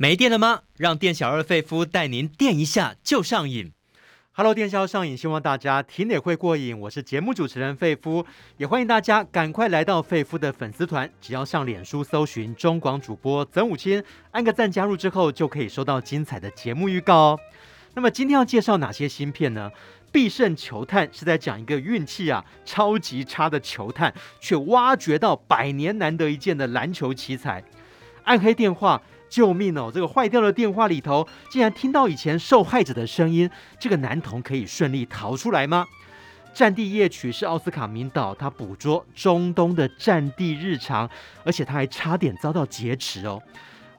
没电了吗？让店小二费夫带您电一下就上瘾。Hello，电销上瘾，希望大家听也会过瘾。我是节目主持人费夫，也欢迎大家赶快来到费夫的粉丝团，只要上脸书搜寻中广主播曾武清，按个赞加入之后，就可以收到精彩的节目预告哦。那么今天要介绍哪些新片呢？必胜球探是在讲一个运气啊超级差的球探，却挖掘到百年难得一见的篮球奇才。暗黑电话。救命哦！这个坏掉的电话里头，竟然听到以前受害者的声音。这个男童可以顺利逃出来吗？《战地夜曲》是奥斯卡名导，他捕捉中东的战地日常，而且他还差点遭到劫持哦。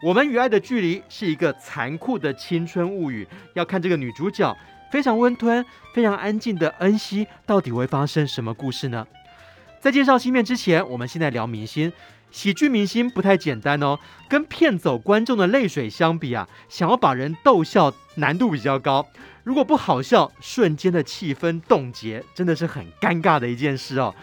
我们与爱的距离是一个残酷的青春物语，要看这个女主角非常温吞、非常安静的恩熙，到底会发生什么故事呢？在介绍新片之前，我们现在聊明星。喜剧明星不太简单哦，跟骗走观众的泪水相比啊，想要把人逗笑难度比较高。如果不好笑，瞬间的气氛冻结，真的是很尴尬的一件事哦。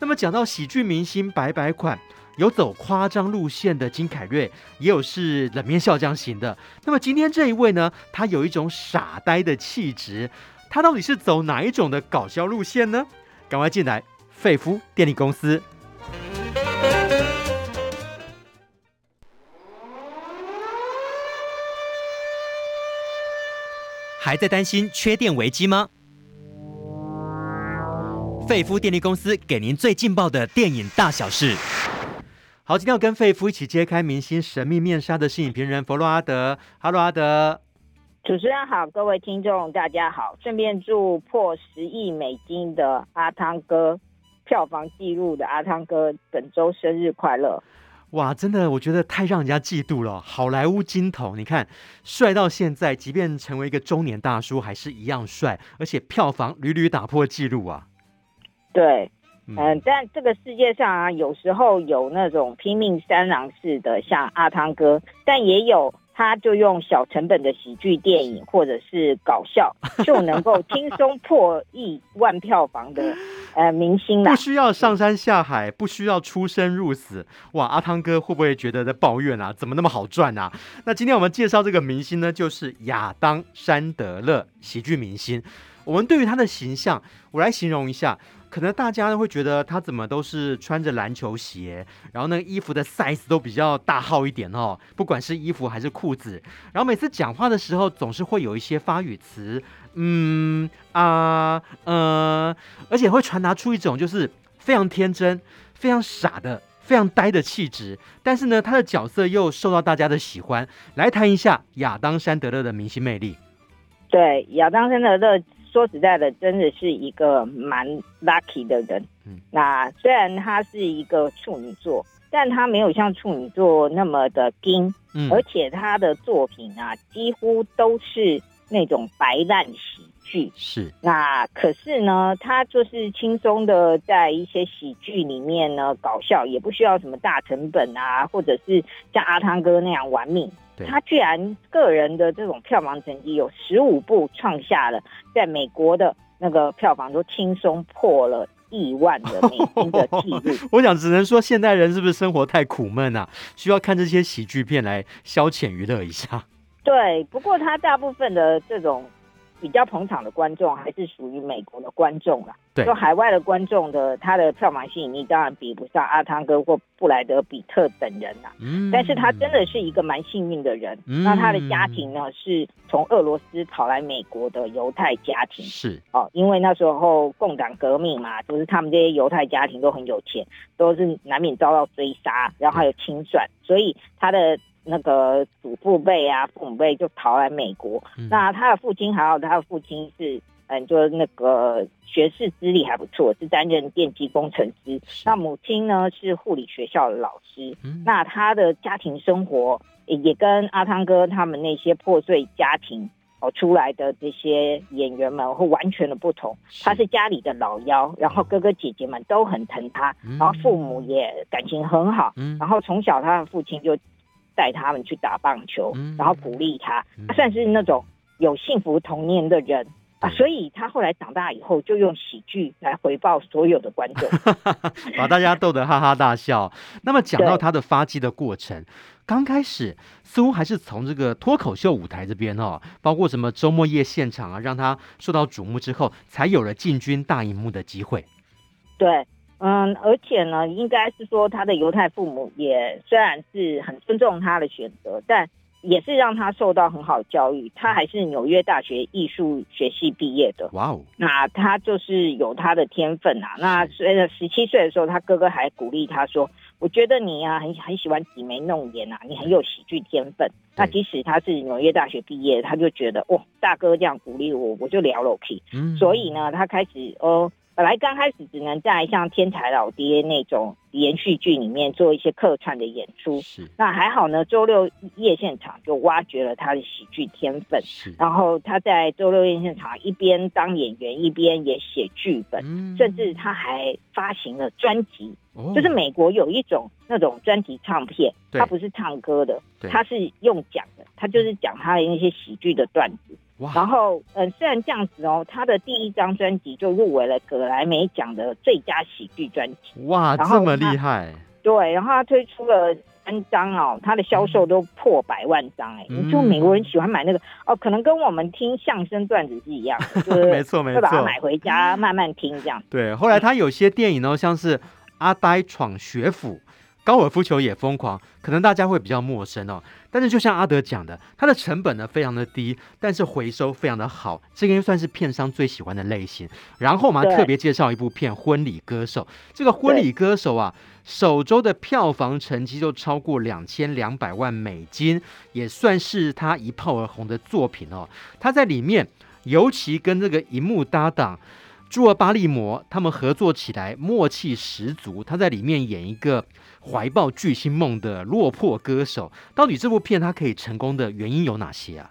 那么讲到喜剧明星百百款，有走夸张路线的金凯瑞，也有是冷面笑匠型的。那么今天这一位呢，他有一种傻呆的气质，他到底是走哪一种的搞笑路线呢？赶快进来，费夫电力公司。还在担心缺电危机吗？费夫电力公司给您最劲爆的电影大小事。好，今天要跟费夫一起揭开明星神秘面纱的是影评人佛洛阿德。哈喽，阿德。主持人好，各位听众大家好。顺便祝破十亿美金的阿汤哥票房纪录的阿汤哥本周生日快乐。哇，真的，我觉得太让人家嫉妒了。好莱坞金童，你看，帅到现在，即便成为一个中年大叔，还是一样帅，而且票房屡屡打破纪录啊。对，嗯，嗯，但这个世界上啊，有时候有那种拼命三郎式的，像阿汤哥，但也有。他就用小成本的喜剧电影或者是搞笑，就能够轻松破亿万票房的呃明星了。不需要上山下海，不需要出生入死。哇，阿汤哥会不会觉得在抱怨啊？怎么那么好赚啊？那今天我们介绍这个明星呢，就是亚当·山德勒，喜剧明星。我们对于他的形象，我来形容一下。可能大家会觉得他怎么都是穿着篮球鞋，然后那个衣服的 size 都比较大号一点哦，不管是衣服还是裤子，然后每次讲话的时候总是会有一些发语词，嗯啊呃，而且会传达出一种就是非常天真、非常傻的、非常呆的气质。但是呢，他的角色又受到大家的喜欢。来谈一下亚当·山德勒的明星魅力。对，亚当·山德勒。说实在的，真的是一个蛮 lucky 的人。嗯，那虽然他是一个处女座，但他没有像处女座那么的硬。嗯，而且他的作品啊，几乎都是那种白烂喜剧。是，那可是呢，他就是轻松的在一些喜剧里面呢搞笑，也不需要什么大成本啊，或者是像阿汤哥那样玩命。他居然个人的这种票房成绩有十五部创下了在美国的那个票房都轻松破了亿万的美金的记录。我想只能说现代人是不是生活太苦闷啊？需要看这些喜剧片来消遣娱乐一下。对，不过他大部分的这种。比较捧场的观众还是属于美国的观众啦，对，就海外的观众的他的票房吸引力当然比不上阿汤哥或布莱德比特等人啦。嗯，但是他真的是一个蛮幸运的人。嗯，那他的家庭呢是从俄罗斯跑来美国的犹太家庭。是哦，因为那时候共党革命嘛，就是他们这些犹太家庭都很有钱，都是难免遭到追杀，然后还有清算，所以他的。那个祖父辈啊，父母辈就逃来美国。嗯、那他的父亲还有他的父亲是，嗯，就那个学士资历还不错，是担任电机工程师。那母亲呢是护理学校的老师。嗯、那他的家庭生活也，跟阿汤哥他们那些破碎家庭哦出来的这些演员们会完全的不同。他是家里的老幺，然后哥哥姐姐们都很疼他，嗯、然后父母也感情很好。嗯、然后从小他的父亲就。带他们去打棒球，然后鼓励他，他算是那种有幸福童年的人。啊，所以他后来长大以后就用喜剧来回报所有的观众，把大家逗得哈哈大笑。那么讲到他的发迹的过程，刚开始似乎还是从这个脱口秀舞台这边哦，包括什么周末夜现场啊，让他受到瞩目之后，才有了进军大荧幕的机会。对。嗯，而且呢，应该是说他的犹太父母也虽然是很尊重他的选择，但也是让他受到很好的教育。他还是纽约大学艺术学系毕业的。哇哦，那他就是有他的天分啊。那随着十七岁的时候，他哥哥还鼓励他说：“我觉得你啊，很很喜欢挤眉弄眼啊，你很有喜剧天分。”那即使他是纽约大学毕业，他就觉得哇，大哥这样鼓励我，我就了了 k。嗯，所以呢，他开始哦。本来刚开始只能在像天才老爹那种连续剧里面做一些客串的演出，是那还好呢。周六夜现场就挖掘了他的喜剧天分，是然后他在周六夜现场一边当演员一边也写剧本，嗯、甚至他还发行了专辑。哦、就是美国有一种那种专辑唱片，对他不是唱歌的，他是用讲的，他就是讲他的那些喜剧的段子。哇然后，嗯，虽然这样子哦，他的第一张专辑就入围了葛莱美奖的最佳喜剧专辑。哇，这么厉害！对，然后他推出了三张哦，他的销售都破百万张哎，嗯、就美国人喜欢买那个哦，可能跟我们听相声段子是一样的，就是没错没错，会把它买回家慢慢听这样。对，后来他有些电影哦，像是《阿呆闯学府》。高尔夫球也疯狂，可能大家会比较陌生哦。但是就像阿德讲的，它的成本呢非常的低，但是回收非常的好，这个应该算是片商最喜欢的类型。然后我们特别介绍一部片《婚礼歌手》，这个《婚礼歌手》啊，首周的票房成绩就超过两千两百万美金，也算是他一炮而红的作品哦。他在里面尤其跟这个荧幕搭档。朱尔巴利摩他们合作起来默契十足，他在里面演一个怀抱巨星梦的落魄歌手。到底这部片他可以成功的原因有哪些啊？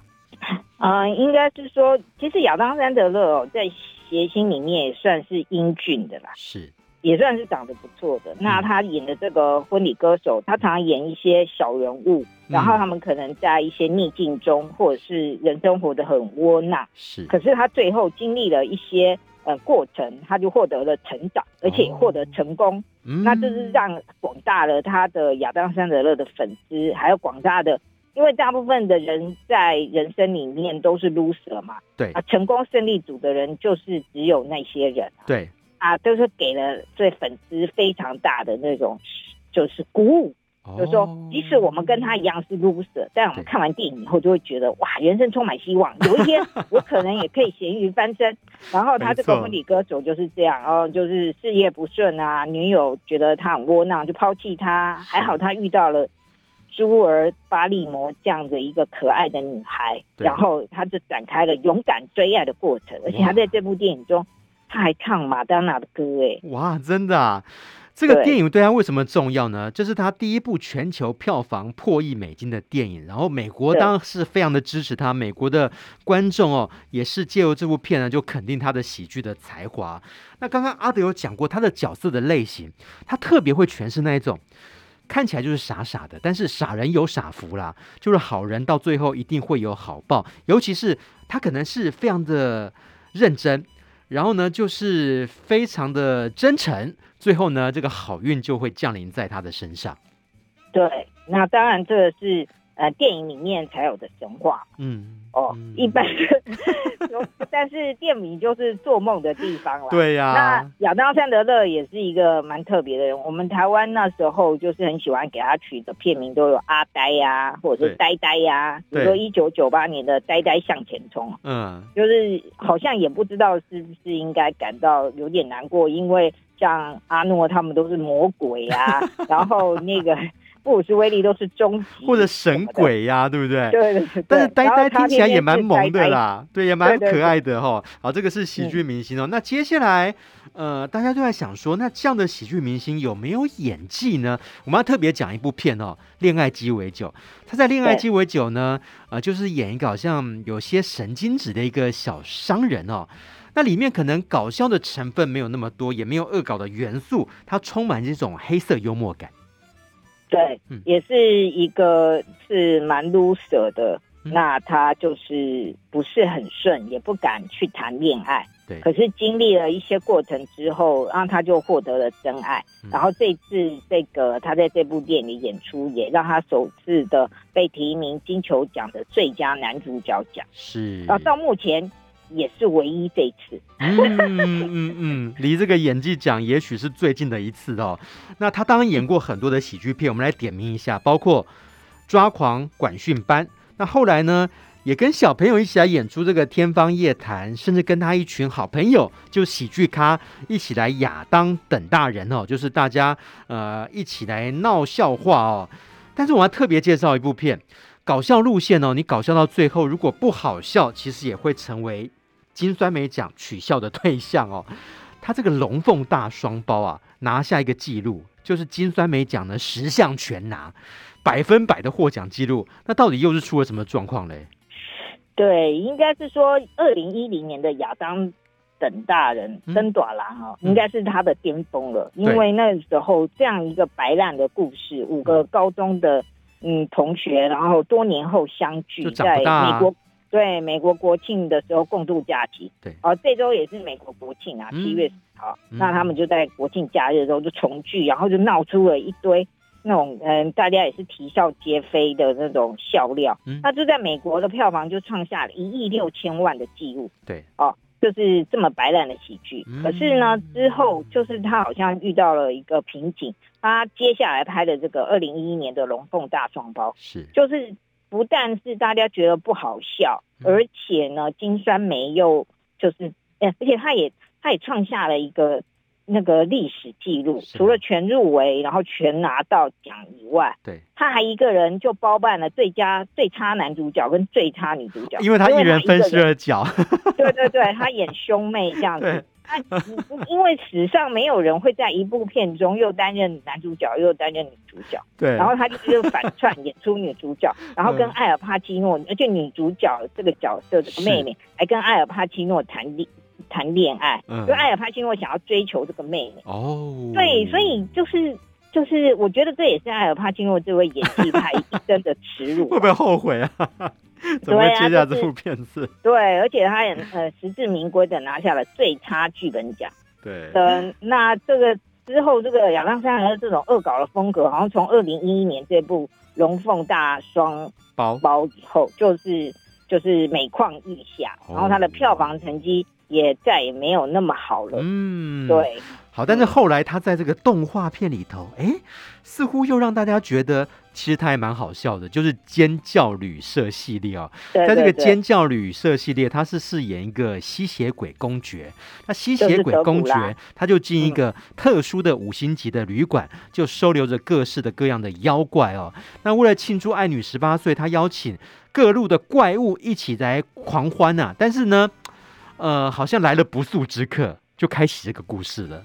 啊、呃，应该是说，其实亚当·山德勒哦，在谐星里面也算是英俊的啦，是也算是长得不错的。嗯、那他演的这个婚礼歌手，他常常演一些小人物，然后他们可能在一些逆境中，或者是人生活得很窝囊，是。可是他最后经历了一些。呃，过程他就获得了成长，而且获得成功，哦嗯、那这是让广大的他的亚当·山德勒的粉丝，还有广大的，因为大部分的人在人生里面都是 loser 嘛，对。啊，成功胜利组的人就是只有那些人，对。啊，都是给了对粉丝非常大的那种就是鼓舞。就是说，即使我们跟他一样是 loser，但我们看完电影以后就会觉得，哇，人生充满希望，有一天我可能也可以咸鱼翻身。然后他这个婚礼歌手就是这样，然后就是事业不顺啊，女友觉得他很窝囊，就抛弃他。还好他遇到了朱儿巴利摩这样的一个可爱的女孩，然后他就展开了勇敢追爱的过程。而且他在这部电影中，他还唱马丹娜的歌，哎，哇，真的啊。这个电影对他为什么重要呢？这是他第一部全球票房破亿美金的电影，然后美国当然是非常的支持他，美国的观众哦也是借由这部片呢就肯定他的喜剧的才华。那刚刚阿德有讲过他的角色的类型，他特别会诠释那一种看起来就是傻傻的，但是傻人有傻福啦，就是好人到最后一定会有好报，尤其是他可能是非常的认真。然后呢，就是非常的真诚，最后呢，这个好运就会降临在他的身上。对，那当然这个是呃电影里面才有的神话。嗯。哦，嗯、一般的，但是电影就是做梦的地方了。对呀、啊。那亚当·山德勒也是一个蛮特别的人。我们台湾那时候就是很喜欢给他取的片名都有阿呆呀、啊，或者是呆呆呀、比如说一九九八年的《呆呆向前冲》。嗯。就是好像也不知道是不是应该感到有点难过，因为像阿诺他们都是魔鬼啊，然后那个。布鲁斯威利都是终极或者神鬼呀、啊，对不对？对对对。但是呆呆听起来也蛮萌的啦，对，也蛮可爱的哈。好，这个是喜剧明星哦。嗯、那接下来，呃，大家都在想说，那这样的喜剧明星有没有演技呢？我们要特别讲一部片哦，《恋爱鸡尾酒》。他在《恋爱鸡尾酒》呢，对呃，就是演一个好像有些神经质的一个小商人哦。那里面可能搞笑的成分没有那么多，也没有恶搞的元素，它充满这种黑色幽默感。对，也是一个是蛮 loser 的那他就是不是很顺，也不敢去谈恋爱。对。可是经历了一些过程之后，让他就获得了真爱。嗯、然后这次这个他在这部电影里演出，也让他首次的被提名金球奖的最佳男主角奖。是。然后到目前也是唯一这一次。嗯嗯嗯，离这个演技奖也许是最近的一次哦。那他当然演过很多的喜剧片，我们来点名一下，包括《抓狂管训班》。那后来呢，也跟小朋友一起来演出这个《天方夜谭》，甚至跟他一群好朋友，就喜剧咖一起来亚当等大人哦，就是大家呃一起来闹笑话哦。但是我要特别介绍一部片，搞笑路线哦，你搞笑到最后如果不好笑，其实也会成为金酸梅奖取笑的对象哦。他这个龙凤大双胞啊，拿下一个记录，就是金酸梅奖的十项全拿。百分百的获奖记录，那到底又是出了什么状况嘞？对，应该是说二零一零年的亚当等大人登短郎哈，应该是他的巅峰了，嗯、因为那时候这样一个白烂的故事，五个高中的嗯同学，然后多年后相聚在美国，对美国国庆的时候共度假期，对，哦，这周也是美国国庆啊，七月十号，嗯、那他们就在国庆假日的时候就重聚，然后就闹出了一堆。那种嗯，大家也是啼笑皆非的那种笑料，嗯，他就在美国的票房就创下了一亿六千万的记录，对，哦，就是这么白烂的喜剧。嗯、可是呢，之后就是他好像遇到了一个瓶颈，他接下来拍的这个二零一一年的《龙凤大双胞》，是，就是不但是大家觉得不好笑，嗯、而且呢，金酸梅又就是，而且他也他也创下了一个。那个历史记录，除了全入围，然后全拿到奖以外，对，他还一个人就包办了最佳最差男主角跟最差女主角，因为他一人分饰二角。对对对，他演兄妹这样子。他因为史上没有人会在一部片中又担任男主角又担任女主角，对，然后他就是反串演出女主角，然后跟艾尔帕基诺，而且女主角这个角色这个妹妹还跟艾尔帕基诺谈恋。谈恋爱，因为艾尔帕西诺想要追求这个妹妹哦，对，所以就是就是，我觉得这也是艾尔帕西诺这位演技派一生的耻辱，会不会后悔啊？怎么会接下这部片子？对，而且他也呃实至名归的拿下了最差剧本奖。对，呃，那这个之后，这个亚当山的这种恶搞的风格，好像从二零一一年这部《龙凤大双胞》以后，就是就是每况愈下，然后他的票房成绩。也再也没有那么好了。嗯，对，好，但是后来他在这个动画片里头，哎、嗯，似乎又让大家觉得其实他还蛮好笑的，就是《尖叫旅社》系列啊、哦。对对对，在这个《尖叫旅社》系列，他是饰演一个吸血鬼公爵。那吸血鬼公爵他就进一个特殊的五星级的旅馆，嗯、就收留着各式的各样的妖怪哦。那为了庆祝爱女十八岁，他邀请各路的怪物一起来狂欢啊。但是呢。呃，好像来了不速之客，就开启这个故事了。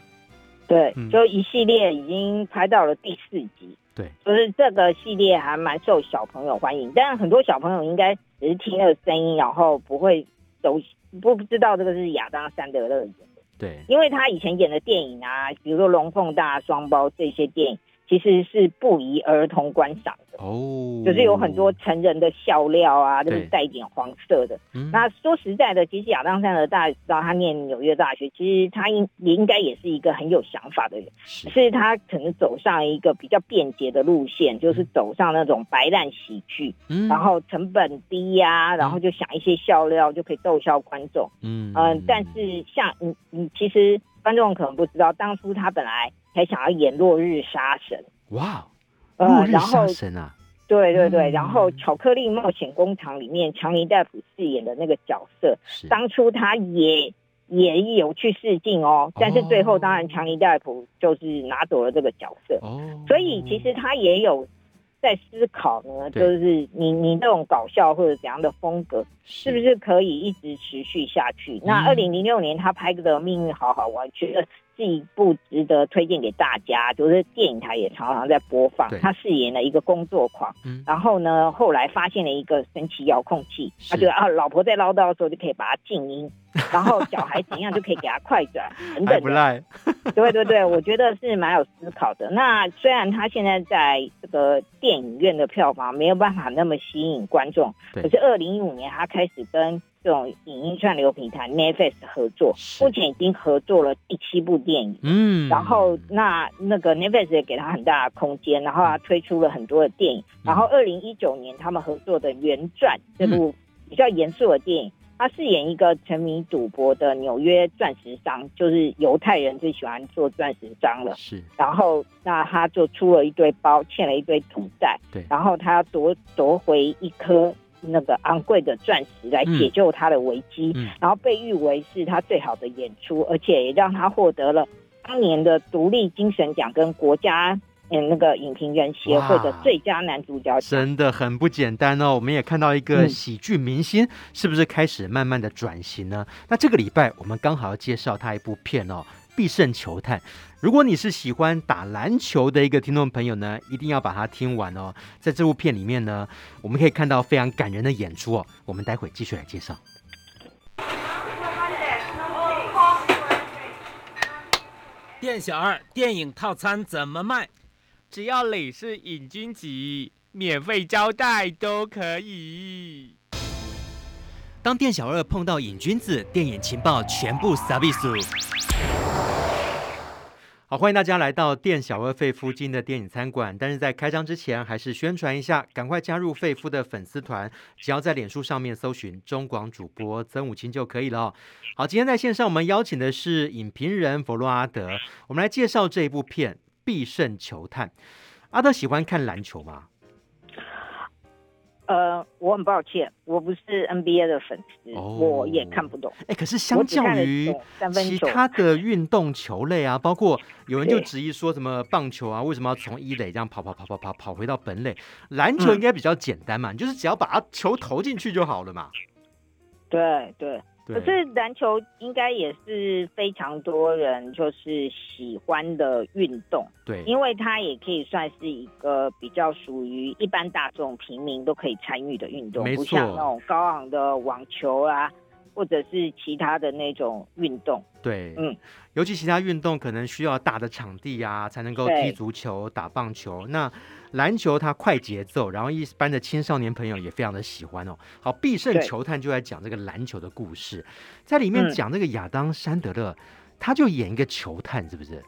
对，嗯、就一系列已经拍到了第四集。对，就是这个系列还蛮受小朋友欢迎，但很多小朋友应该只是听了声音，然后不会都不知道这个是亚当·山德勒演的。对，因为他以前演的电影啊，比如说《龙凤大双胞》这些电影。其实是不宜儿童观赏的。哦，就是有很多成人的笑料啊，就是带一点黄色的。嗯、那说实在的，其实亚当·山德大家知道他念纽约大学，其实他应也应该也是一个很有想法的人，是，是他可能走上一个比较便捷的路线，就是走上那种白烂喜剧，嗯、然后成本低呀、啊，然后就想一些笑料就可以逗笑观众。嗯嗯、呃，但是像你你其实观众可能不知道，当初他本来。还想要演落日杀神。哇，落日杀神啊！呃、对对对，嗯、然后《巧克力冒险工厂》里面强尼戴普饰演的那个角色，是。当初他也也有去试镜哦，但是最后当然强尼戴普就是拿走了这个角色。哦，所以其实他也有在思考呢，就是你你这种搞笑或者怎样的风格，是不是可以一直持续下去？那二零零六年他拍的《命运好好玩》，我觉得。是一部值得推荐给大家，就是电影台也常常在播放。他饰演了一个工作狂，嗯、然后呢，后来发现了一个神奇遥控器，他觉得啊，老婆在唠叨的时候就可以把它静音，然后小孩怎样就可以给他快转等等不赖。对对对，我觉得是蛮有思考的。那虽然他现在在这个电影院的票房没有办法那么吸引观众，可是二零一五年他开始跟这种影音串流平台 Netflix 合作，目前已经合作了第七部电影。嗯，然后那那个 Netflix 也给他很大的空间，然后他推出了很多的电影。嗯、然后二零一九年他们合作的《原传》这部比较严肃的电影，他饰演一个沉迷赌博的纽约钻石商，就是犹太人最喜欢做钻石商了。是，然后那他就出了一堆包，欠了一堆赌债。对，然后他要夺夺回一颗。那个昂贵的钻石来解救他的危机，嗯嗯、然后被誉为是他最好的演出，而且也让他获得了当年的独立精神奖跟国家嗯那个影评人协会的最佳男主角，真的很不简单哦。我们也看到一个喜剧明星是不是开始慢慢的转型呢？嗯、那这个礼拜我们刚好要介绍他一部片哦。必胜球探，如果你是喜欢打篮球的一个听众朋友呢，一定要把它听完哦。在这部片里面呢，我们可以看到非常感人的演出哦。我们待会继续来介绍。店小二，电影套餐怎么卖？只要你是瘾君子，免费招待都可以。当店小二碰到瘾君子，电影情报全部撒比苏。好，欢迎大家来到店小二费夫今的电影餐馆。但是在开张之前，还是宣传一下，赶快加入费夫的粉丝团，只要在脸书上面搜寻中广主播曾武清就可以了。好，今天在线上我们邀请的是影评人弗洛阿德，我们来介绍这一部片《必胜球探》。阿德喜欢看篮球吗？呃，我很抱歉，我不是 NBA 的粉丝，哦、我也看不懂。哎，可是相较于其他的运动球类啊，包括有人就质疑说什么棒球啊，为什么要从一垒这样跑跑跑跑跑跑回到本垒？篮球应该比较简单嘛，嗯、你就是只要把它球投进去就好了嘛。对对。可是篮球应该也是非常多人就是喜欢的运动，对，因为它也可以算是一个比较属于一般大众平民都可以参与的运动，不像那种高昂的网球啊。或者是其他的那种运动，对，嗯，尤其其他运动可能需要大的场地啊，才能够踢足球、打棒球。那篮球它快节奏，然后一般的青少年朋友也非常的喜欢哦。好，必胜球探就在讲这个篮球的故事，在里面讲这个亚当·山德勒，他就演一个球探，是不是？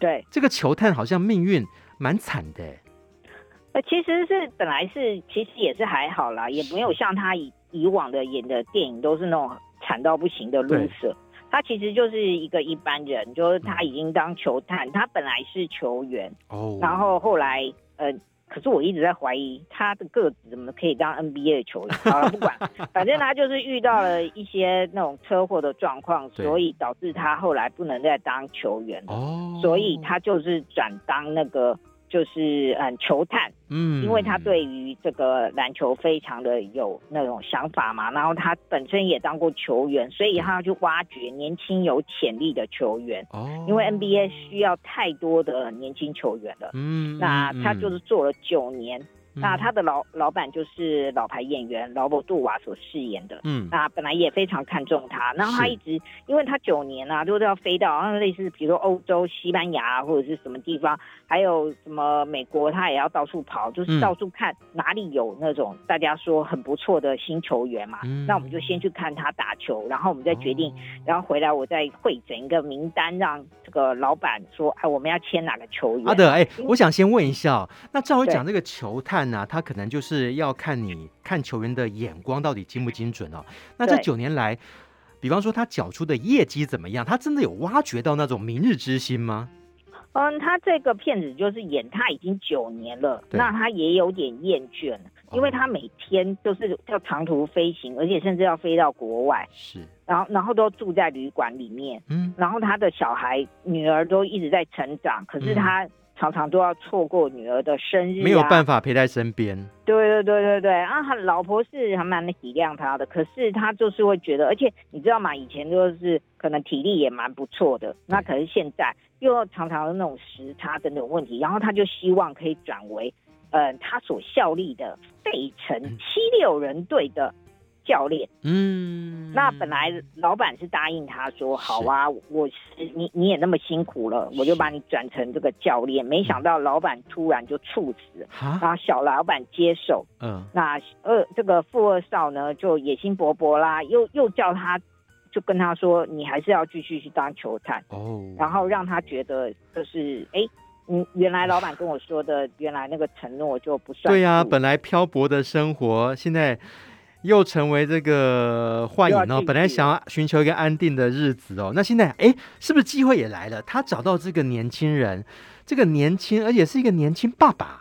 对，这个球探好像命运蛮惨的。呃，其实是本来是，其实也是还好啦，也没有像他以。以往的演的电影都是那种惨到不行的 loser，他其实就是一个一般人，就是他已经当球探，他本来是球员，哦，然后后来呃，可是我一直在怀疑他的个子怎么可以当 NBA 的球员。好了，不管，反正他就是遇到了一些那种车祸的状况，所以导致他后来不能再当球员了，哦，所以他就是转当那个。就是嗯，球探，嗯，因为他对于这个篮球非常的有那种想法嘛，然后他本身也当过球员，所以他要去挖掘年轻有潜力的球员。哦，因为 NBA 需要太多的年轻球员了。嗯，那他就是做了九年。那他的老老板就是老牌演员劳勃杜瓦所饰演的，嗯，那本来也非常看重他，然后他一直，因为他九年啊，就是要飞到，然后类似比如说欧洲、西班牙或者是什么地方，还有什么美国，他也要到处跑，就是到处看哪里有那种大家说很不错的新球员嘛，嗯、那我们就先去看他打球，然后我们再决定，哦、然后回来我再汇整一个名单，让这个老板说，哎，我们要签哪个球员？好的，哎，我想先问一下，那照我讲这个球探。呢他可能就是要看你看球员的眼光到底精不精准哦。那这九年来，比方说他缴出的业绩怎么样？他真的有挖掘到那种明日之星吗？嗯，他这个骗子就是演他已经九年了，那他也有点厌倦，因为他每天都是要长途飞行，而且甚至要飞到国外，是，然后然后都住在旅馆里面，嗯，然后他的小孩女儿都一直在成长，可是他。常常都要错过女儿的生日，啊，没有办法陪在身边。对对对对对，啊，他老婆是还蛮体谅他的，可是他就是会觉得，而且你知道吗？以前就是可能体力也蛮不错的，那可是现在又常常的那种时差等等问题，然后他就希望可以转为，呃，他所效力的费城七六人队的。教练，嗯，那本来老板是答应他说，好啊，我是你你也那么辛苦了，我就把你转成这个教练。没想到老板突然就猝死，然后小老板接手，嗯，那二这个富二少呢就野心勃勃啦，又又叫他，就跟他说，你还是要继续去当球探。哦，然后让他觉得就是，哎，嗯，原来老板跟我说的，原来那个承诺就不算。对呀、啊，本来漂泊的生活，现在。又成为这个幻影哦，本来想要寻求一个安定的日子哦，那现在哎，是不是机会也来了？他找到这个年轻人，这个年轻而且是一个年轻爸爸。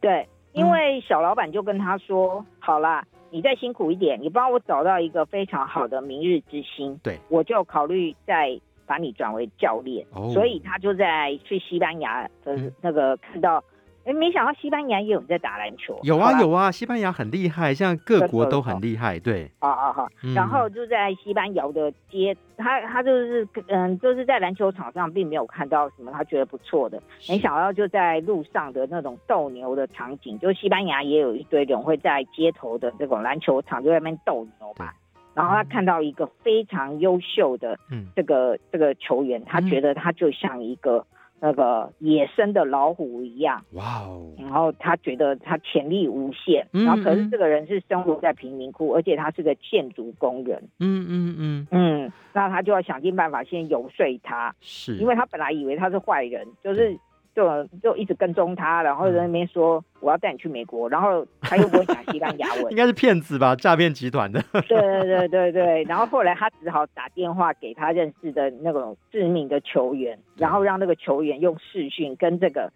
对，因为小老板就跟他说：“嗯、好啦，你再辛苦一点，你帮我找到一个非常好的明日之星，对，我就考虑再把你转为教练。哦”所以他就在去西班牙的那个看到。哎，没想到西班牙也有人在打篮球。有啊有啊，西班牙很厉害，像各国都很厉害，对。啊啊哈，然后就在西班牙的街，他他就是嗯，就是在篮球场上并没有看到什么他觉得不错的，没想到就在路上的那种斗牛的场景，就西班牙也有一堆人会在街头的这种篮球场就在那边斗牛嘛。然后他看到一个非常优秀的这个、嗯、这个球员，他觉得他就像一个。那个野生的老虎一样，哇哦！然后他觉得他潜力无限，嗯嗯，然后可是这个人是生活在贫民窟，而且他是个建筑工人，嗯嗯嗯嗯，那他就要想尽办法先游说他，是。因为他本来以为他是坏人，就是。就就一直跟踪他，然后在那边说我要带你去美国，然后他又不会讲西班牙文，应该是骗子吧，诈骗集团的。对 对对。对对，然后后来他只好打电话给他认识的那种知名的球员，然后让那个球员用视讯跟这个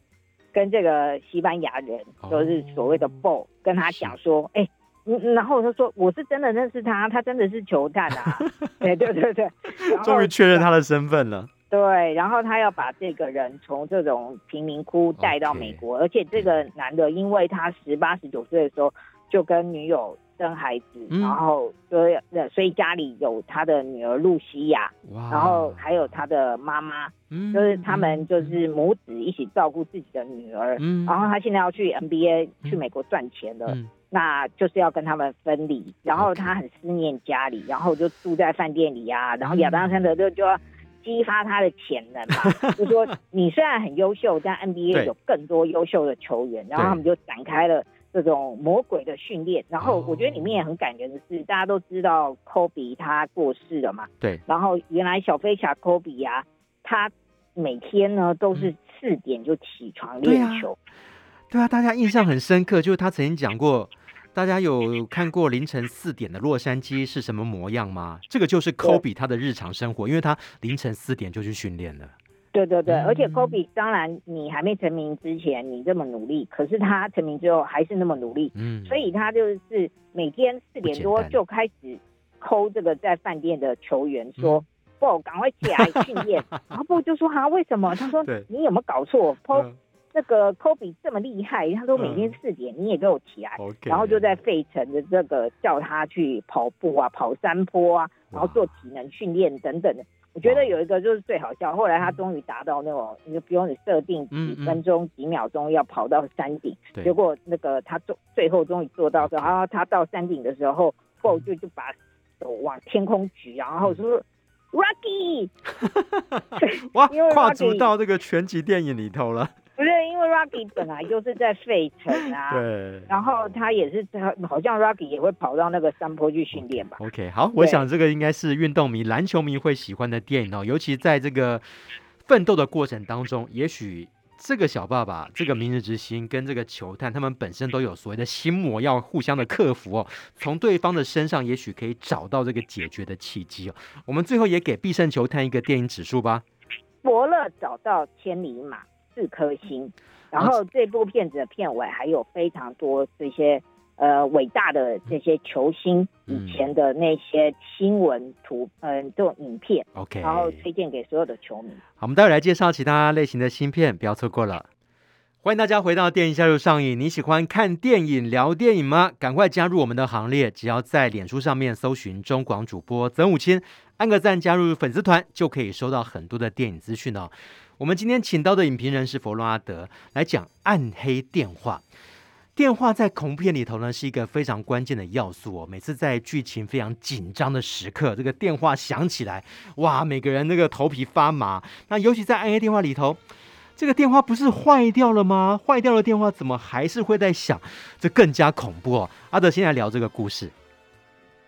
跟这个西班牙人，就是所谓的 Ball，跟他讲说，哎，嗯，然后他说我是真的认识他，他真的是球探啊，对对对对，终于确认他的身份了。对，然后他要把这个人从这种贫民窟带到美国.而且这个男的，因为他十八十九岁的时候就跟女友生孩子，嗯、然后所以所以家里有他的女儿露西亚，哇。然后还有他的妈妈，嗯、就是他们就是母子一起照顾自己的女儿，嗯、然后他现在要去 NBA、嗯、去美国赚钱了，嗯、那就是要跟他们分离，然后他很思念家里，然后就住在饭店里啊，然后亚当·山德勒就要。激发他的潜能嘛，就说你虽然很优秀，但 NBA 有更多优秀的球员，然后他们就展开了这种魔鬼的训练。然后我觉得里面也很感人的是，大家都知道科比他过世了嘛，对。然后原来小飞侠科比啊，他每天呢都是四点就起床练球。对啊，大家印象很深刻，就是他曾经讲过。大家有看过凌晨四点的洛杉矶是什么模样吗？这个就是科比他的日常生活，因为他凌晨四点就去训练了。对对对，而且科比当然你还没成名之前你这么努力，可是他成名之后还是那么努力。嗯，所以他就是每天四点多就开始抠这个在饭店的球员说：“嗯、不，赶快起来训练。”然后不就说：“哈，为什么？”他说：“ 你有没有搞错？”那个科比这么厉害，他说每天四点你也给我起来，嗯、然后就在费城的这个叫他去跑步啊，跑山坡啊，然后做体能训练等等的。我觉得有一个就是最好笑，后来他终于达到那种，你就不用你设定几分钟、嗯嗯几秒钟要跑到山顶，结果那个他终最后终于做到之后，然后他到山顶的时候，后就就把手往天空举，然后说、嗯、Rocky，哇，跨足到这个全集电影里头了。不是，因为 Rocky 本来就是在费城啊，对，然后他也是他好像 Rocky 也会跑到那个山坡去训练吧。OK，好，我想这个应该是运动迷、篮球迷会喜欢的电影哦，尤其在这个奋斗的过程当中，也许这个小爸爸、这个明日之星跟这个球探，他们本身都有所谓的心魔要互相的克服哦，从对方的身上也许可以找到这个解决的契机哦。我们最后也给必胜球探一个电影指数吧。伯乐找到千里马。四颗星，然后这部片子的片尾还有非常多这些呃伟大的这些球星以前的那些新闻图，嗯，这种影片，OK，然后推荐给所有的球迷。好，我们待会来介绍其他类型的新片，不要错过了。欢迎大家回到电影下就上瘾。你喜欢看电影、聊电影吗？赶快加入我们的行列！只要在脸书上面搜寻中广主播曾武清，按个赞，加入粉丝团，就可以收到很多的电影资讯哦。我们今天请到的影评人是佛罗阿德，来讲《暗黑电话》。电话在恐怖片里头呢，是一个非常关键的要素哦。每次在剧情非常紧张的时刻，这个电话响起来，哇，每个人那个头皮发麻。那尤其在《暗黑电话》里头。这个电话不是坏掉了吗？坏掉的电话怎么还是会在响？这更加恐怖哦。阿德先来聊这个故事。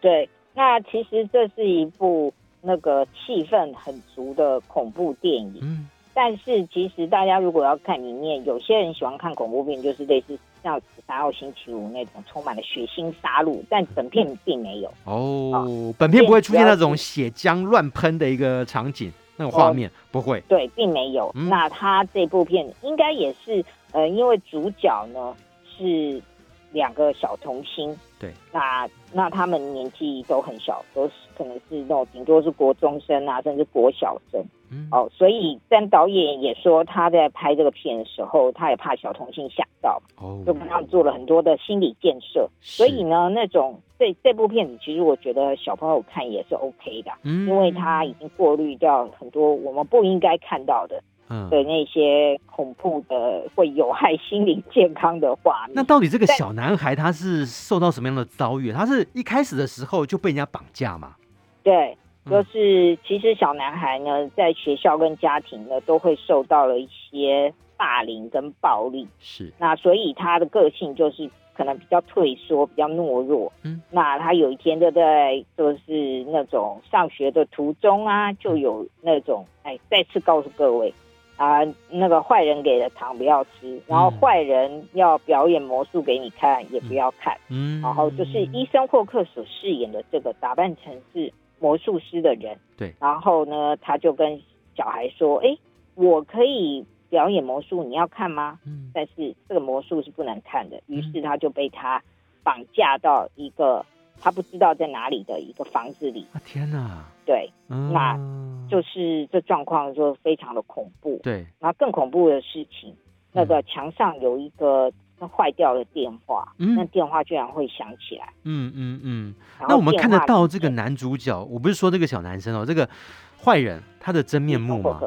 对，那其实这是一部那个气氛很足的恐怖电影。嗯，但是其实大家如果要看里面，有些人喜欢看恐怖片，就是类似像《十三号星期五》那种充满了血腥杀戮，但本片并没有。哦，哦本片不会出现那种血浆乱喷的一个场景。那种画面不会，对，并没有。嗯、那他这部片应该也是，呃，因为主角呢是两个小童星，对，那那他们年纪都很小，都是可能是那种顶多是国中生啊，甚至国小生。嗯、哦，所以但导演也说他在拍这个片的时候，他也怕小童星吓到，哦，就帮他做了很多的心理建设。所以呢，那种。这这部片子其实我觉得小朋友看也是 OK 的，嗯，因为他已经过滤掉很多我们不应该看到的，嗯，的那些恐怖的会有害心理健康的画面。那到底这个小男孩他是受到什么样的遭遇？他是一开始的时候就被人家绑架吗？对，就是其实小男孩呢，在学校跟家庭呢都会受到了一些霸凌跟暴力，是，那所以他的个性就是。可能比较退缩，比较懦弱。嗯，那他有一天就在就是那种上学的途中啊，就有那种哎，再次告诉各位啊，那个坏人给的糖不要吃，然后坏人要表演魔术给你看也不要看。嗯，然后就是医生霍克所饰演的这个打扮成是魔术师的人。对，然后呢，他就跟小孩说：“哎，我可以。”表演魔术，你要看吗？嗯，但是这个魔术是不能看的。于是他就被他绑架到一个他不知道在哪里的一个房子里。啊，天哪！对，嗯、那就是这状况就非常的恐怖。对，然后更恐怖的事情，那个墙上有一个坏掉的电话，嗯、那电话居然会响起来。嗯嗯嗯。那我们看得到这个男主角，我不是说这个小男生哦，这个坏人他的真面目吗？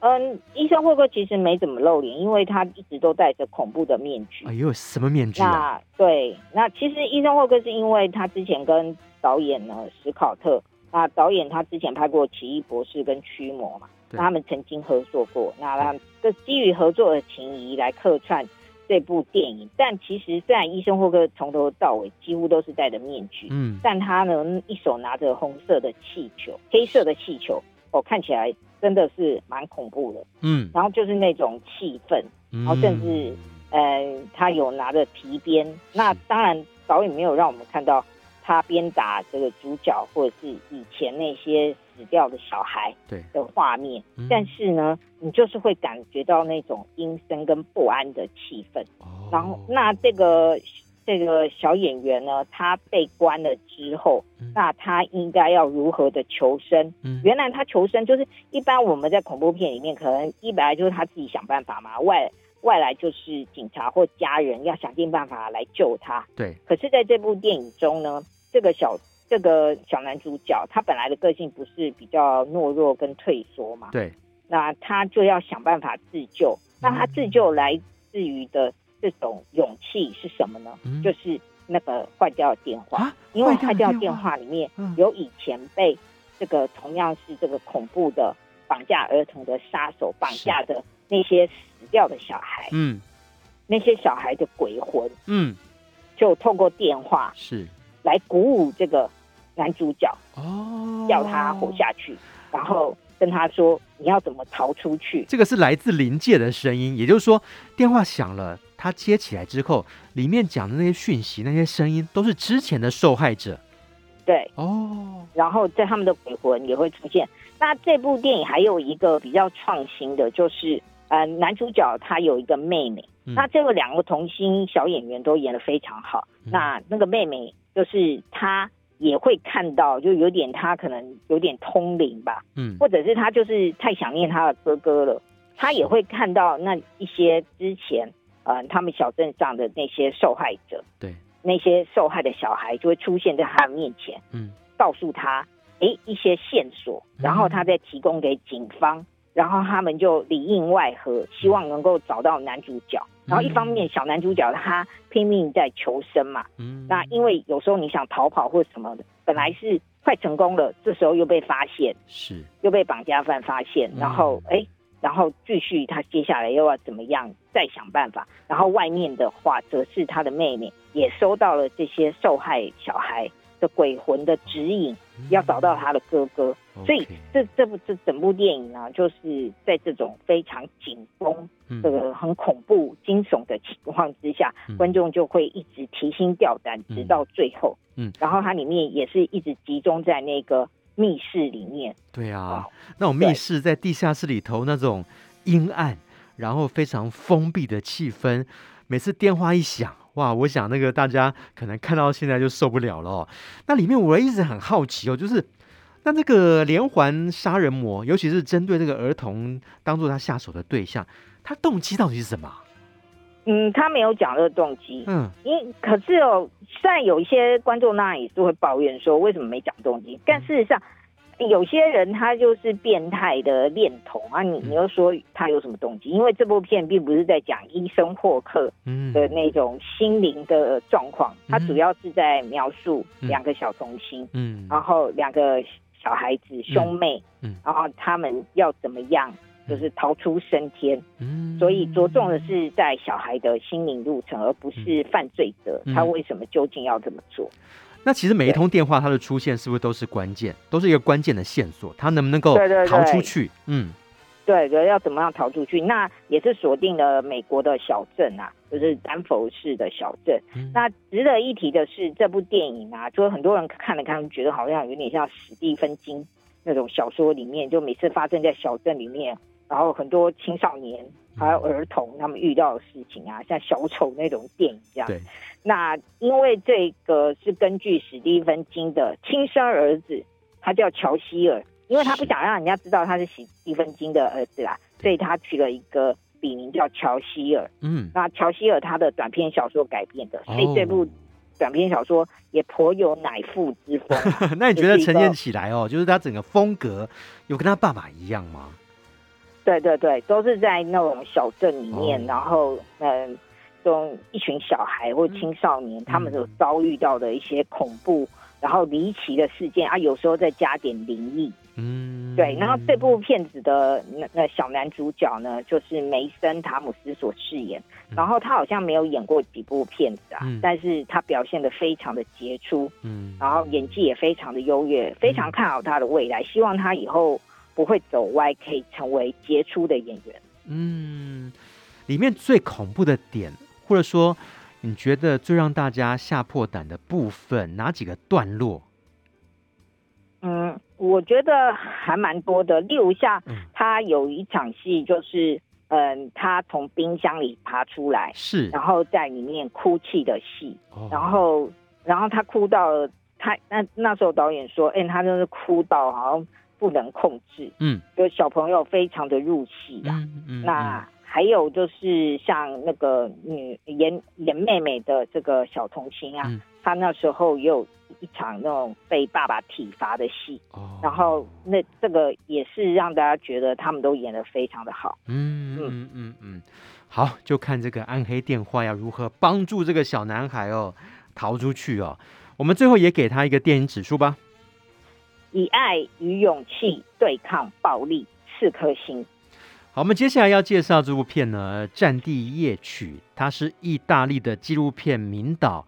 嗯，医生霍克其实没怎么露脸，因为他一直都戴着恐怖的面具。哎呦，什么面具啊？那对，那其实医生霍克是因为他之前跟导演呢史考特，那导演他之前拍过《奇异博士》跟《驱魔》嘛，那他们曾经合作过，那他这基于合作的情谊来客串这部电影。但其实虽然医生霍克从头到尾几乎都是戴着面具，嗯，但他呢一手拿着红色的气球，黑色的气球，哦，看起来。真的是蛮恐怖的，嗯，然后就是那种气氛，然后甚至，呃，他有拿着皮鞭，那当然导演没有让我们看到他鞭打这个主角或者是以前那些死掉的小孩对的画面，但是呢，你就是会感觉到那种阴森跟不安的气氛，然后那这个。这个小演员呢，他被关了之后，嗯、那他应该要如何的求生？嗯、原来他求生就是一般我们在恐怖片里面，可能一来就是他自己想办法嘛，外外来就是警察或家人要想尽办法来救他。对。可是在这部电影中呢，这个小这个小男主角，他本来的个性不是比较懦弱跟退缩嘛？对。那他就要想办法自救。那他自救来自于的。这种勇气是什么呢？嗯、就是那个坏掉的电话，啊、因为坏掉的电话里面有以前被这个同样是这个恐怖的绑架儿童的杀手绑架的那些死掉的小孩，嗯，那些小孩的鬼魂，嗯，就透过电话是来鼓舞这个男主角哦，叫他活下去，然后跟他说你要怎么逃出去。这个是来自灵界的声音，也就是说电话响了。他接起来之后，里面讲的那些讯息、那些声音，都是之前的受害者。对哦，然后在他们的鬼魂也会出现。那这部电影还有一个比较创新的，就是呃，男主角他有一个妹妹。嗯、那这个两个童星小演员都演的非常好。嗯、那那个妹妹就是她也会看到，就有点他可能有点通灵吧。嗯，或者是他就是太想念他的哥哥了。他也会看到那一些之前，呃，他们小镇上的那些受害者，对，那些受害的小孩就会出现在他的面前，嗯，告诉他，哎，一些线索，然后他再提供给警方，嗯、然后他们就里应外合，希望能够找到男主角。嗯、然后一方面，小男主角他拼命在求生嘛，嗯，那因为有时候你想逃跑或什么的，本来是快成功了，这时候又被发现，是又被绑架犯发现，然后哎。嗯然后继续，他接下来又要怎么样再想办法？然后外面的话，则是他的妹妹也收到了这些受害小孩的鬼魂的指引，要找到他的哥哥。嗯、所以这这部这整部电影呢，就是在这种非常紧绷、这个很恐怖、惊悚的情况之下，嗯、观众就会一直提心吊胆，直到最后。嗯，然后它里面也是一直集中在那个。密室里面，对啊，哦、那种密室在地下室里头那种阴暗，然后非常封闭的气氛。每次电话一响，哇，我想那个大家可能看到现在就受不了了、哦。那里面我一直很好奇哦，就是那这个连环杀人魔，尤其是针对这个儿童当做他下手的对象，他动机到底是什么？嗯，他没有讲这个动机。嗯，因可是哦，虽然有一些观众那也是会抱怨说，为什么没讲动机？但事实上，有些人他就是变态的恋童啊，你你又说他有什么动机？因为这部片并不是在讲医生霍克的那种心灵的状况，他主要是在描述两个小童星，嗯，然后两个小孩子兄妹，嗯，然后他们要怎么样？就是逃出生天，嗯，所以着重的是在小孩的心灵路程，而不是犯罪者他为什么究竟要这么做。那其实每一通电话它的出现是不是都是关键，都是一个关键的线索？他能不能够逃出去？嗯，对对，要怎么样逃出去？那也是锁定了美国的小镇啊，就是丹佛市的小镇。那值得一提的是，这部电影啊，就是很多人看了看，觉得好像有点像史蒂芬金那种小说里面，就每次发生在小镇里面。然后很多青少年还有儿童，他们遇到的事情啊，像小丑那种电影这样。那因为这个是根据史蒂芬金的亲生儿子，他叫乔希尔，因为他不想让人家知道他是史蒂芬金的儿子啦，所以他取了一个笔名叫乔希尔。嗯。那乔希尔他的短篇小说改编的，所以这部短篇小说也颇有乃父之风。那你觉得呈现起来哦，就是他整个风格有跟他爸爸一样吗？对对对，都是在那种小镇里面，哦、然后嗯，这种一群小孩或青少年，嗯、他们所遭遇到的一些恐怖，然后离奇的事件啊，有时候再加点灵异。嗯，对。然后这部片子的那那小男主角呢，就是梅森·塔姆斯所饰演。嗯、然后他好像没有演过几部片子啊，嗯、但是他表现的非常的杰出。嗯，然后演技也非常的优越，非常看好他的未来，希望他以后。不会走歪，可以成为杰出的演员。嗯，里面最恐怖的点，或者说你觉得最让大家吓破胆的部分，哪几个段落？嗯，我觉得还蛮多的。例如像他有一场戏，就是嗯，他从冰箱里爬出来，是，然后在里面哭泣的戏。哦、然后，然后他哭到了他那那时候导演说，哎、欸，他就是哭到好像。不能控制，嗯，就小朋友非常的入戏啊。嗯嗯、那还有就是像那个女演演妹妹的这个小童星啊，她、嗯、那时候也有一场那种被爸爸体罚的戏，哦、然后那这个也是让大家觉得他们都演得非常的好。嗯嗯嗯嗯，好，就看这个暗黑电话要如何帮助这个小男孩哦逃出去哦。我们最后也给他一个电影指数吧。以爱与勇气对抗暴力，四颗星。好，我们接下来要介绍这部片呢，《战地夜曲》，它是意大利的纪录片名导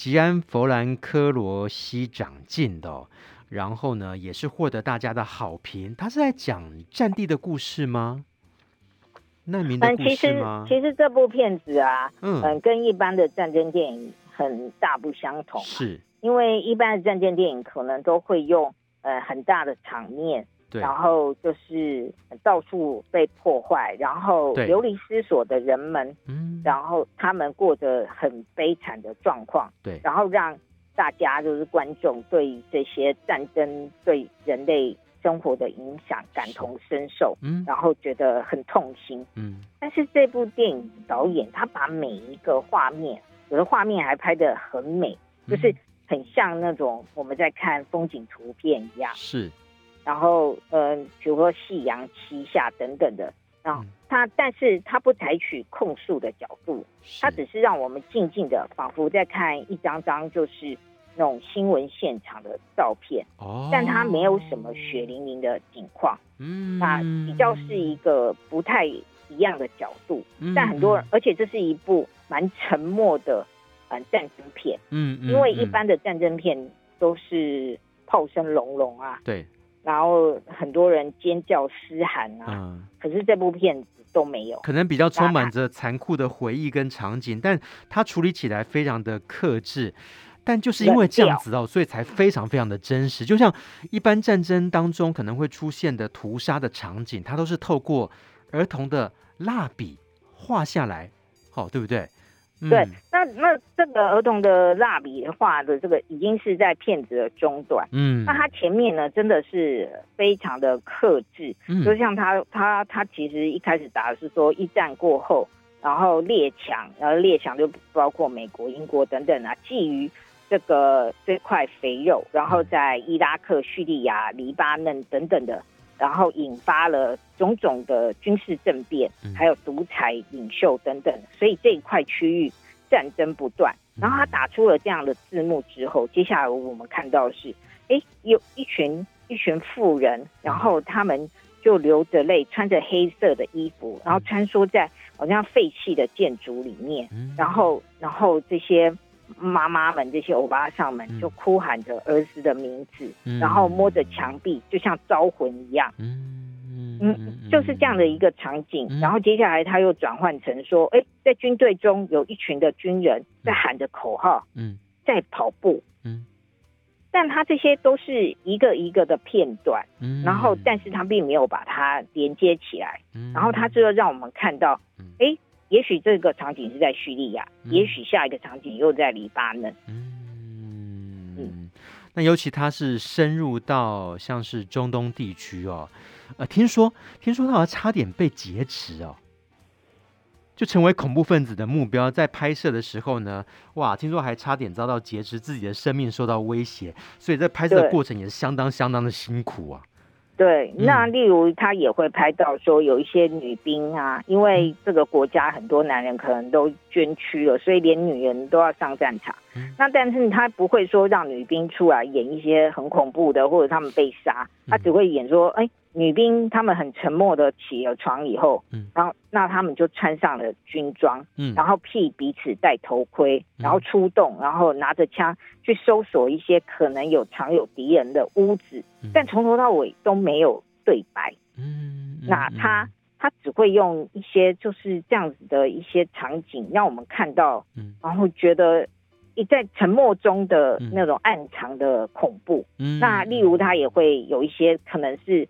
吉安·弗兰科罗西长进的哦，然后呢，也是获得大家的好评。他是在讲战地的故事吗？难民的故事吗？其实，其实这部片子啊，嗯，嗯，跟一般的战争电影很大不相同啊，是因为一般的战争电影可能都会用。呃，很大的场面，对，然后就是到处被破坏，然后流离失所的人们，嗯，然后他们过着很悲惨的状况，对，然后让大家就是观众对这些战争对人类生活的影响感同身受，嗯，然后觉得很痛心，嗯。但是这部电影导演他把每一个画面，有的画面还拍得很美，就是很像那种我们在看风景图片一样，是。然后，嗯、呃，比如说夕阳西下等等的，啊他，嗯、但是他不采取控诉的角度，他只是让我们静静的，仿佛在看一张张就是那种新闻现场的照片，哦，但他没有什么血淋淋的景况，嗯，那比较是一个不太一样的角度，嗯、但很多人，而且这是一部蛮沉默的，嗯，战争片，嗯，嗯，因为一般的战争片都是炮声隆隆啊，对。然后很多人尖叫嘶喊啊，嗯，可是这部片子都没有，可能比较充满着残酷的回忆跟场景，但它处理起来非常的克制，但就是因为这样子哦，所以才非常非常的真实。就像一般战争当中可能会出现的屠杀的场景，它都是透过儿童的蜡笔画下来，好，对不对？对，那那这个儿童的蜡笔画的这个已经是在片子的中段，嗯，那他前面呢真的是非常的克制，嗯，就像他他他其实一开始打的是说一战过后，然后列强，然后列强就包括美国、英国等等啊，觊觎这个这块肥肉，然后在伊拉克、叙利亚、黎巴嫩等等的。然后引发了种种的军事政变，还有独裁领袖等等，所以这一块区域战争不断。然后他打出了这样的字幕之后，接下来我们看到的是，哎，有一群一群富人，然后他们就流着泪，穿着黑色的衣服，然后穿梭在好像废弃的建筑里面，然后然后这些。妈妈们，这些欧巴上们就哭喊着儿子的名字，嗯、然后摸着墙壁，就像招魂一样。嗯嗯，嗯，就是这样的一个场景。嗯、然后接下来他又转换成说：“哎，在军队中有一群的军人在喊着口号，嗯，在跑步。嗯，但他这些都是一个一个的片段。嗯，然后但是他并没有把它连接起来。嗯，然后他就让我们看到，哎。也许这个场景是在叙利亚，嗯、也许下一个场景又在黎巴嫩。嗯嗯，那尤其他是深入到像是中东地区哦，呃，听说听说他好像差点被劫持哦，就成为恐怖分子的目标。在拍摄的时候呢，哇，听说还差点遭到劫持，自己的生命受到威胁，所以在拍摄的过程也是相当相当的辛苦啊。对，那例如他也会拍到说有一些女兵啊，因为这个国家很多男人可能都捐躯了，所以连女人都要上战场。那但是他不会说让女兵出来演一些很恐怖的，或者他们被杀，他只会演说，哎。女兵他们很沉默的起了床以后，嗯，然后那他们就穿上了军装，嗯，然后替彼此戴头盔，然后出动，然后拿着枪去搜索一些可能有藏有敌人的屋子，但从头到尾都没有对白，嗯，那他他只会用一些就是这样子的一些场景让我们看到，嗯，然后觉得一在沉默中的那种暗藏的恐怖，嗯，那例如他也会有一些可能是。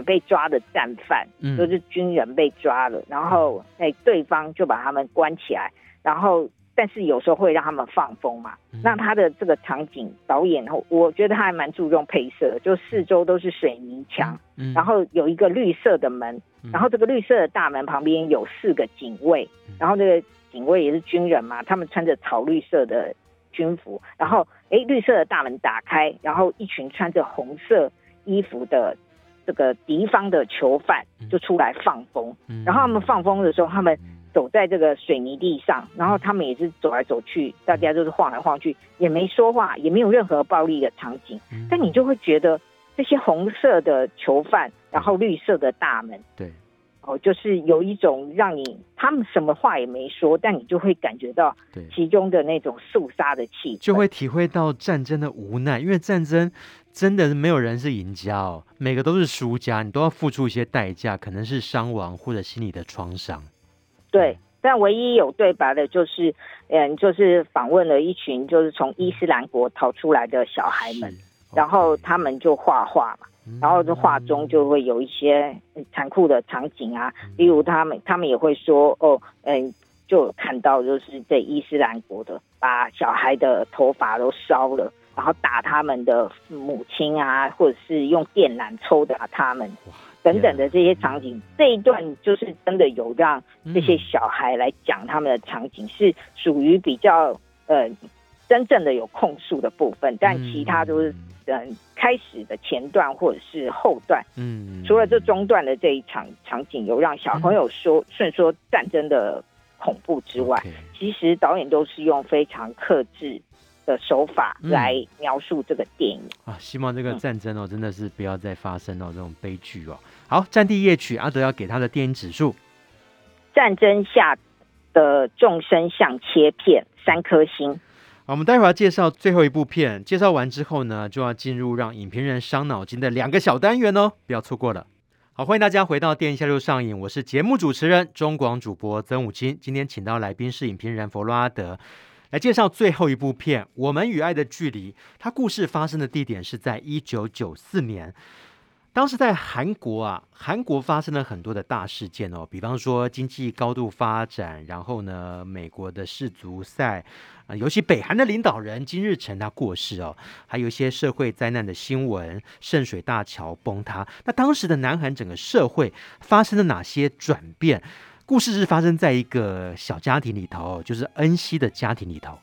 被抓的战犯，就是军人被抓了，嗯、然后哎，对方就把他们关起来，然后但是有时候会让他们放风嘛。嗯、那他的这个场景导演，我觉得他还蛮注重配色的，就四周都是水泥墙，嗯、然后有一个绿色的门，嗯、然后这个绿色的大门旁边有四个警卫，嗯、然后那个警卫也是军人嘛，他们穿着草绿色的军服，然后哎，绿色的大门打开，然后一群穿着红色衣服的。这个敌方的囚犯就出来放风，嗯、然后他们放风的时候，他们走在这个水泥地上，然后他们也是走来走去，大家就是晃来晃去，也没说话，也没有任何暴力的场景，嗯、但你就会觉得这些红色的囚犯，然后绿色的大门，对。哦，就是有一种让你他们什么话也没说，但你就会感觉到其中的那种肃杀的气氛，就会体会到战争的无奈。因为战争真的是没有人是赢家哦，每个都是输家，你都要付出一些代价，可能是伤亡或者心理的创伤。对，但唯一有对白的就是，嗯，就是访问了一群就是从伊斯兰国逃出来的小孩们，然后他们就画画嘛。然后这画中就会有一些残酷的场景啊，例如他们他们也会说哦，嗯，就看到就是在伊斯兰国的把小孩的头发都烧了，然后打他们的母亲啊，或者是用电缆抽打他们等等的这些场景，这一段就是真的有让这些小孩来讲他们的场景，是属于比较呃真正的有控诉的部分，但其他都是嗯开始的前段或者是后段，嗯，除了这中段的这一场场景有让小朋友说顺说战争的恐怖之外，其实导演都是用非常克制。的手法来描述这个电影、嗯、啊，希望这个战争哦，真的是不要再发生哦，这种悲剧哦。好，《战地夜曲》，阿德要给他的电影指数，战争下的众生像切片，三颗星。我们待会儿要介绍最后一部片，介绍完之后呢，就要进入让影评人伤脑筋的两个小单元哦，不要错过了。好，欢迎大家回到电影下就上映，我是节目主持人中广主播曾武金，今天请到来宾是影评人弗洛阿德。来介绍最后一部片《我们与爱的距离》。它故事发生的地点是在一九九四年，当时在韩国啊，韩国发生了很多的大事件哦，比方说经济高度发展，然后呢，美国的世足赛，呃，尤其北韩的领导人金日成他过世哦，还有一些社会灾难的新闻，圣水大桥崩塌。那当时的南韩整个社会发生了哪些转变？故事是发生在一个小家庭里头，就是恩熙的家庭里头。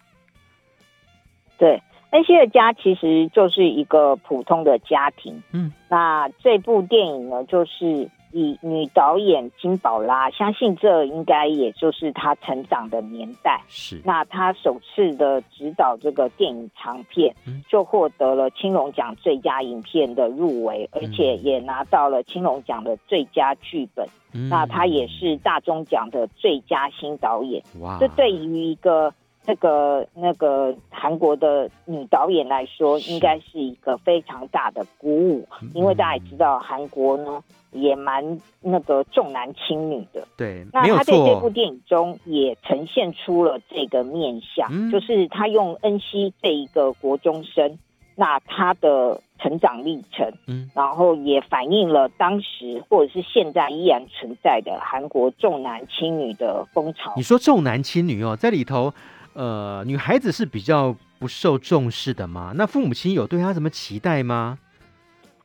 对，恩熙的家其实就是一个普通的家庭。嗯，那这部电影呢，就是。以女导演金宝拉，相信这应该也就是她成长的年代。是，那她首次的执导这个电影长片，就获得了青龙奖最佳影片的入围，而且也拿到了青龙奖的最佳剧本。那她也是大钟奖的最佳新导演。哇，这对于一个那个那个韩国的女导演来说，应该是一个非常大的鼓舞，因为大家也知道韩国呢。也蛮那个重男轻女的，对。那他在这部电影中也呈现出了这个面相，嗯、就是他用恩熙这一个国中生，那他的成长历程，嗯，然后也反映了当时或者是现在依然存在的韩国重男轻女的风潮。你说重男轻女哦，在里头，呃，女孩子是比较不受重视的吗？那父母亲有对她什么期待吗？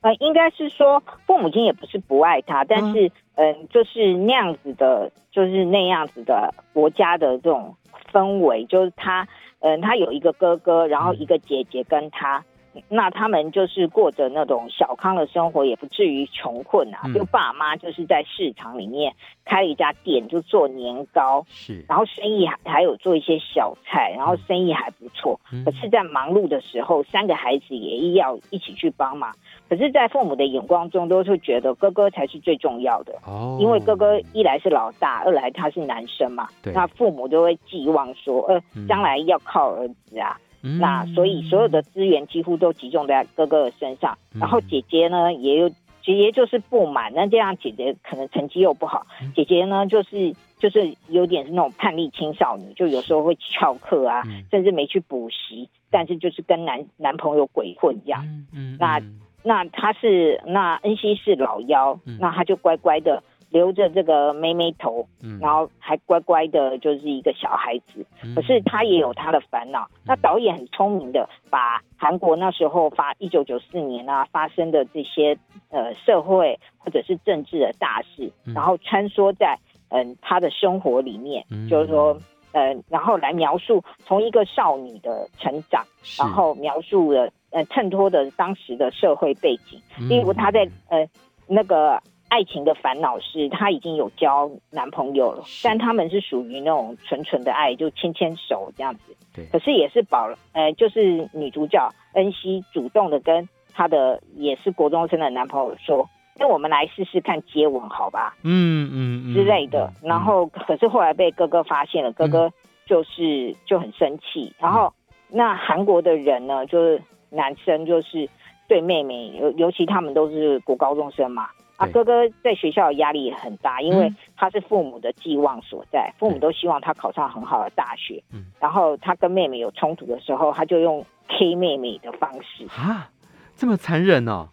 呃，应该是说父母亲也不是不爱她，但是嗯、呃，就是那样子的，就是那样子的国家的这种氛围，就是他嗯、呃，他有一个哥哥，然后一个姐姐跟他。那他们就是过着那种小康的生活，也不至于穷困啊。就爸妈就是在市场里面开了一家店，就做年糕，是，然后生意还还有做一些小菜，然后生意还不错。可是，在忙碌的时候，三个孩子也要一起去帮忙。可是，在父母的眼光中，都是觉得哥哥才是最重要的。哦，因为哥哥一来是老大，二来他是男生嘛。对，那父母都会寄望说，呃，将来要靠儿子啊。那所以所有的资源几乎都集中在哥哥的身上，然后姐姐呢也有姐姐就是不满，那这样姐姐可能成绩又不好，姐姐呢就是就是有点是那种叛逆青少女，就有时候会翘课啊，甚至没去补习，但是就是跟男男朋友鬼混这样。嗯那那他是那恩熙是老幺，那他就乖乖的。留着这个妹妹头，然后还乖乖的，就是一个小孩子。可是他也有他的烦恼。那导演很聪明的，把韩国那时候发一九九四年啊发生的这些呃社会或者是政治的大事，然后穿梭在嗯他的生活里面，就是说呃，然后来描述从一个少女的成长，然后描述了呃衬托的当时的社会背景，例如他在呃那个。爱情的烦恼是，她已经有交男朋友了，但他们是属于那种纯纯的爱，就牵牵手这样子。对，可是也是保了，呃，就是女主角恩熙主动的跟她的也是国中生的男朋友说：“那我们来试试看接吻，好吧？”嗯嗯，嗯之类的。然后，可是后来被哥哥发现了，哥哥就是就很生气。然后，那韩国的人呢，就是男生就是对妹妹，尤尤其他们都是国高中生嘛。啊，哥哥在学校的压力也很大，因为他是父母的寄望所在，父母都希望他考上很好的大学。嗯，然后他跟妹妹有冲突的时候，他就用 K 妹妹的方式。啊，这么残忍哦！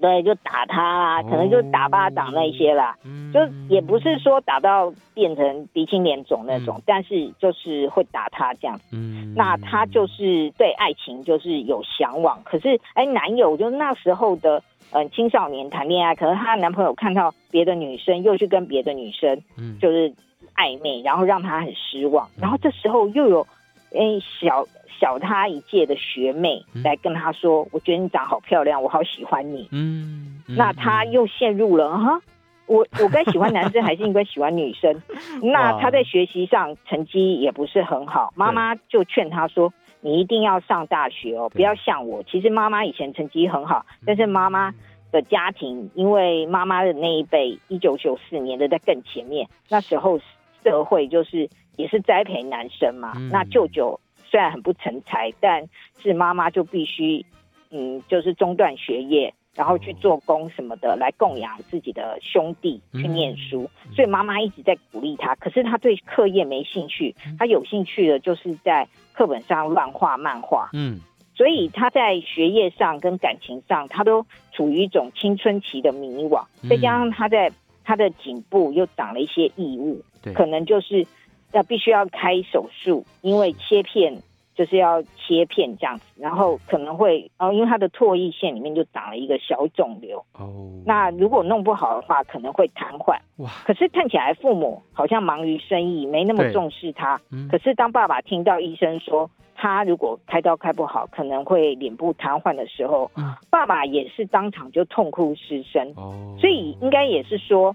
对，就打他啦，可能就打巴掌那些啦，哦、就也不是说打到变成鼻青脸肿那种，嗯、但是就是会打他这样子。嗯，那他就是对爱情就是有向往，可是哎，男友就那时候的嗯、呃、青少年谈恋爱，可是她的男朋友看到别的女生又去跟别的女生，嗯，就是暧昧，然后让她很失望，然后这时候又有哎小。小她一届的学妹来跟她说：“嗯、我觉得你长好漂亮，我好喜欢你。嗯”嗯，那她又陷入了哈，我我该喜欢男生还是应该喜欢女生？那他在学习上成绩也不是很好，妈妈就劝他说：“你一定要上大学哦，不要像我。”其实妈妈以前成绩很好，但是妈妈的家庭，因为妈妈的那一辈，一九九四年的在更前面，那时候社会就是也是栽培男生嘛。嗯、那舅舅。虽然很不成才，但是妈妈就必须，嗯，就是中断学业，然后去做工什么的，来供养自己的兄弟去念书。所以妈妈一直在鼓励他，可是他对课业没兴趣，他有兴趣的就是在课本上乱画漫画。嗯，所以他在学业上跟感情上，他都处于一种青春期的迷惘。再加上他在他的颈部又长了一些异物，可能就是。要必须要开手术，因为切片就是要切片这样子，然后可能会哦，因为他的唾液腺里面就长了一个小肿瘤哦。那如果弄不好的话，可能会瘫痪。哇！可是看起来父母好像忙于生意，没那么重视他。嗯。可是当爸爸听到医生说他如果开刀开不好，可能会脸部瘫痪的时候，嗯，爸爸也是当场就痛哭失声。哦。所以应该也是说，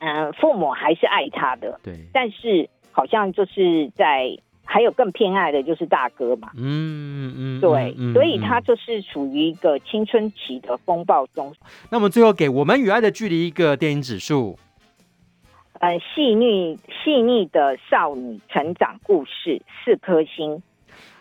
嗯，父母还是爱他的。对。但是。好像就是在，还有更偏爱的就是大哥嘛，嗯嗯，对，嗯、所以他就是处于一个青春期的风暴中。那么最后给我们与爱的距离一个电影指数，呃，细腻细腻的少女成长故事，四颗星。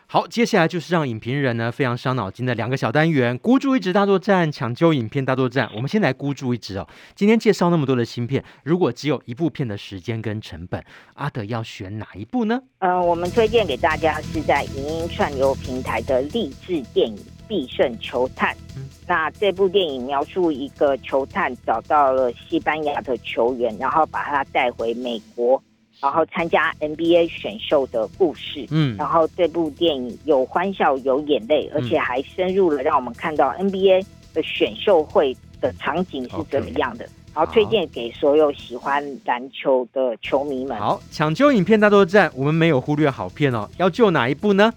好，接下来就是让影评人呢非常伤脑筋的两个小单元：孤注一掷大作战、抢救影片大作战。我们先来孤注一掷哦。今天介绍那么多的新片，如果只有一部片的时间跟成本，阿德要选哪一部呢？呃，我们推荐给大家是在影音串流平台的励志电影《必胜球探》。嗯，那这部电影描述一个球探找到了西班牙的球员，然后把他带回美国。然后参加 NBA 选秀的故事，嗯，然后这部电影有欢笑有眼泪，而且还深入了让我们看到 NBA 的选秀会的场景是怎么样的。Okay. 然后推荐给所有喜欢篮球的球迷们。好，抢救影片大作战，我们没有忽略好片哦。要救哪一部呢？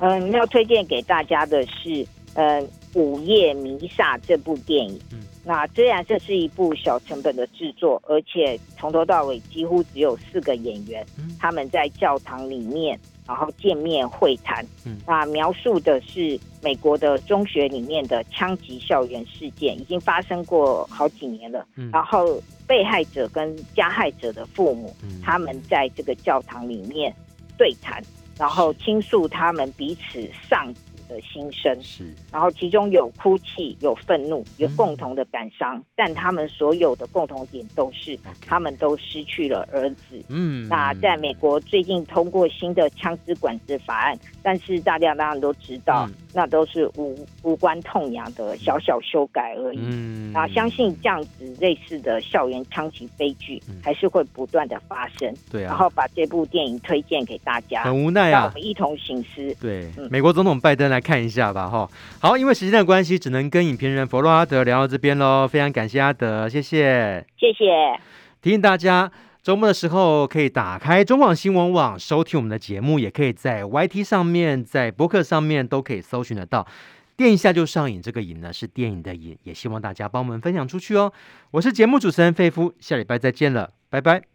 嗯，要推荐给大家的是，嗯，《午夜弥撒》这部电影。嗯那虽然这是一部小成本的制作，而且从头到尾几乎只有四个演员，嗯、他们在教堂里面，然后见面会谈。嗯、那描述的是美国的中学里面的枪击校园事件，已经发生过好几年了。嗯、然后被害者跟加害者的父母，嗯、他们在这个教堂里面对谈，然后倾诉他们彼此丧的心声是，然后其中有哭泣，有愤怒，有共同的感伤，嗯、但他们所有的共同点都是，Okay. 他们都失去了儿子。嗯，那在美国最近通过新的枪支管制法案，但是大家当然都知道，嗯、那都是无无关痛痒的小小修改而已。嗯，那相信这样子类似的校园枪击悲剧还是会不断的发生。对啊，然后把这部电影推荐给大家，很无奈啊，让我们一同醒思。对，嗯、美国总统拜登来。来看一下吧，哈，好，因为时间的关系，只能跟影评人佛洛阿德聊到这边喽。非常感谢阿德，谢谢，谢谢。提醒大家，周末的时候可以打开中广新闻网收听我们的节目，也可以在 YT 上面、在博客上面都可以搜寻得到。电一下就上瘾，这个瘾呢是电影的瘾，也希望大家帮我们分享出去哦。我是节目主持人费夫，下礼拜再见了，拜拜。